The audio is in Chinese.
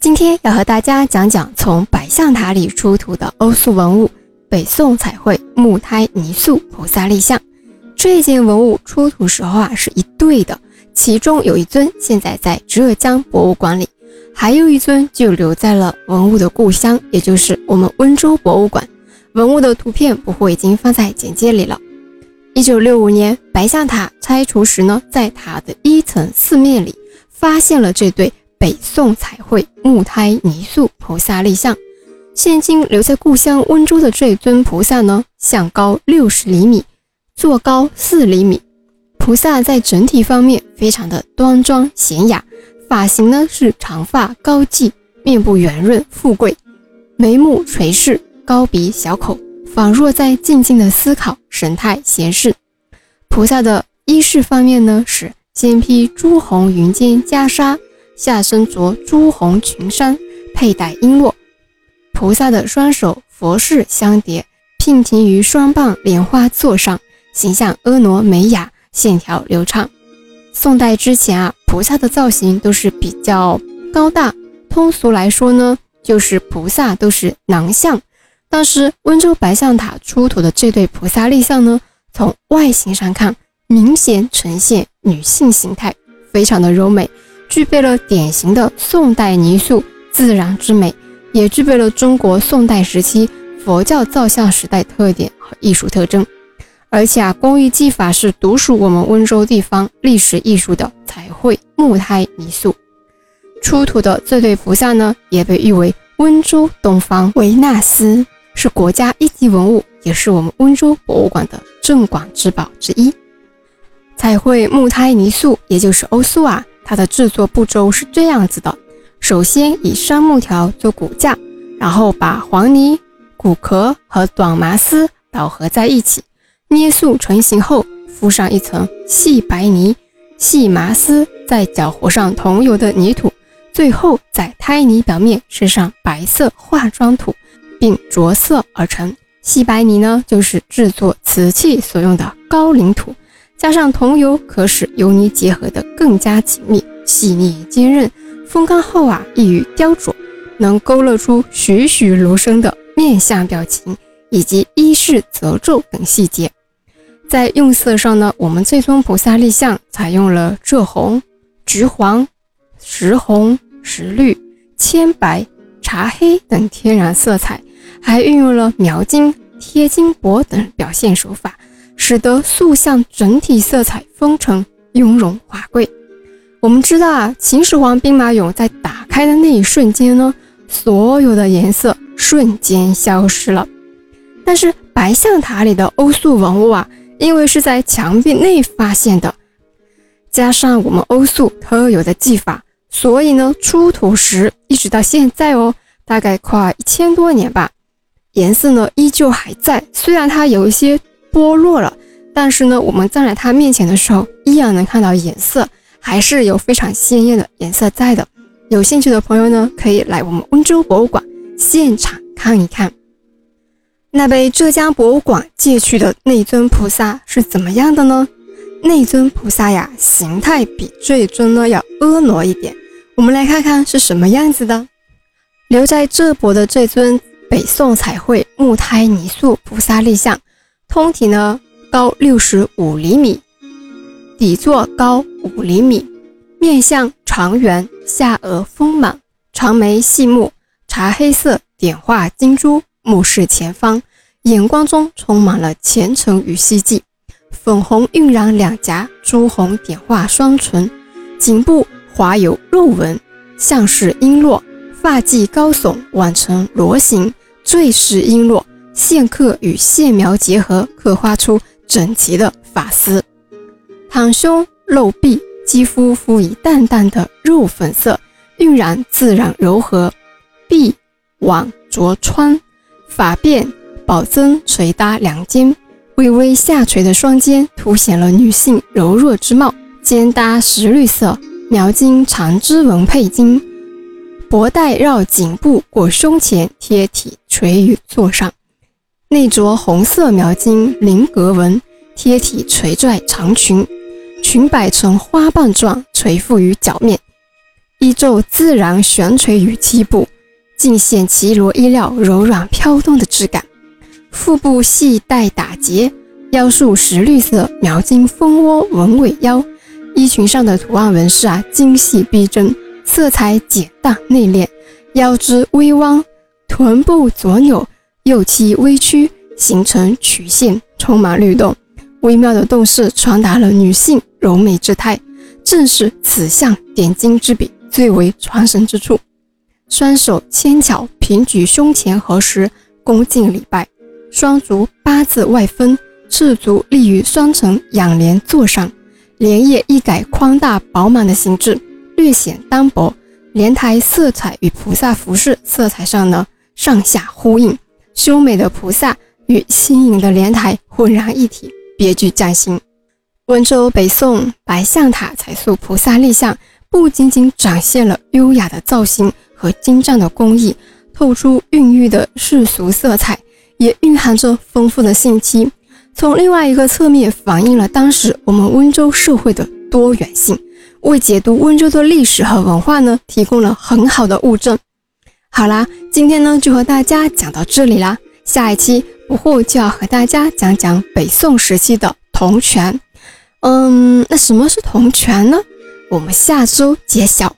今天要和大家讲讲从百象塔里出土的欧塑文物——北宋彩绘木胎泥塑菩萨立像。这件文物出土时候啊是一对的，其中有一尊现在在浙江博物馆里，还有一尊就留在了文物的故乡，也就是我们温州博物馆。文物的图片不会已经放在简介里了。一九六五年，白象塔拆除时呢，在塔的一层四面里发现了这对。北宋彩绘木胎泥塑菩萨立像，现今留在故乡温州的这尊菩萨呢，像高六十厘米，座高四厘米。菩萨在整体方面非常的端庄娴雅，发型呢是长发高髻，面部圆润富贵，眉目垂视，高鼻小口，仿若在静静的思考，神态闲适。菩萨的衣饰方面呢，是肩披朱红云间袈裟。下身着朱红裙衫，佩戴璎珞。菩萨的双手佛式相叠，娉婷于双棒莲花座上，形象婀娜美雅，线条流畅。宋代之前啊，菩萨的造型都是比较高大，通俗来说呢，就是菩萨都是囊相。但是温州白象塔出土的这对菩萨立像呢，从外形上看，明显呈现女性形态，非常的柔美。具备了典型的宋代泥塑自然之美，也具备了中国宋代时期佛教造像时代特点和艺术特征。而且啊，工艺技法是独属我们温州地方历史艺术的彩绘木胎泥塑。出土的这对菩萨呢，也被誉为温州东方维纳斯，是国家一级文物，也是我们温州博物馆的镇馆之宝之一。彩绘木胎泥塑，也就是欧塑啊。它的制作步骤是这样子的：首先以杉木条做骨架，然后把黄泥、骨壳和短麻丝捣合在一起，捏塑成型后，敷上一层细白泥、细麻丝，再搅和上桐油的泥土，最后在胎泥表面施上白色化妆土，并着色而成。细白泥呢，就是制作瓷器所用的高岭土。加上桐油，可使油泥结合得更加紧密、细腻、坚韧。风干后啊，易于雕琢，能勾勒出栩栩如生的面相表情以及衣饰褶皱等细节。在用色上呢，我们这尊菩萨立像采用了赭红、橘黄、石红、石绿、铅白、茶黑等天然色彩，还运用了描金、贴金箔等表现手法。使得塑像整体色彩丰沉、雍容华贵。我们知道啊，秦始皇兵马俑在打开的那一瞬间呢，所有的颜色瞬间消失了。但是白象塔里的欧塑文物啊，因为是在墙壁内发现的，加上我们欧塑特有的技法，所以呢，出土时一直到现在哦，大概快一千多年吧，颜色呢依旧还在。虽然它有一些。剥落了，但是呢，我们站在它面前的时候，依然能看到颜色，还是有非常鲜艳的颜色在的。有兴趣的朋友呢，可以来我们温州博物馆现场看一看。那被浙江博物馆借去的那尊菩萨是怎么样的呢？那尊菩萨呀，形态比这尊呢要婀娜一点。我们来看看是什么样子的。留在浙博的这尊北宋彩绘木胎泥塑菩萨立像。通体呢高六十五厘米，底座高五厘米，面相长圆，下颚丰满，长眉细目，茶黑色点画金珠，目视前方，眼光中充满了虔诚与希冀。粉红晕染两颊，朱红点画双唇，颈部划有肉纹，像是璎珞，发髻高耸，挽成螺形，坠饰璎珞。线刻与线描结合，刻画出整齐的发丝。袒胸露臂，肌肤敷以淡淡的肉粉色，晕染自然柔和。臂挽着穿，发辫宝增垂搭两肩，微微下垂的双肩凸显了女性柔弱之貌。肩搭石绿色描金长织纹佩金，脖带绕颈部过胸前，贴体垂于座上。内着红色描金菱格纹，贴体垂拽长裙，裙摆呈花瓣状垂覆于脚面，衣袖自然悬垂于膝部，尽显绮罗衣料柔软飘动的质感。腹部系带打结，腰束石绿色描金蜂窝纹尾腰，衣裙上的图案纹饰啊精细逼真，色彩简淡内敛，腰肢微弯，臀部左扭，右膝微曲，形成曲线，充满律动。微妙的动势传达了女性柔美之态，正是此项点睛之笔最为传神之处。双手纤巧平举胸前合十，恭敬礼拜；双足八字外分，赤足立于双层仰莲座上，莲叶一改宽大饱满的形制，略显单薄。莲台色彩与菩萨服饰色彩上呢上下呼应，修美的菩萨与新颖的莲台浑然一体。别具匠心。温州北宋白象塔彩塑菩萨立像，不仅仅展现了优雅的造型和精湛的工艺，透出孕育的世俗色彩，也蕴含着丰富的信息。从另外一个侧面，反映了当时我们温州社会的多元性，为解读温州的历史和文化呢，提供了很好的物证。好啦，今天呢就和大家讲到这里啦，下一期。不惑就要和大家讲讲北宋时期的铜权。嗯，那什么是铜权呢？我们下周揭晓。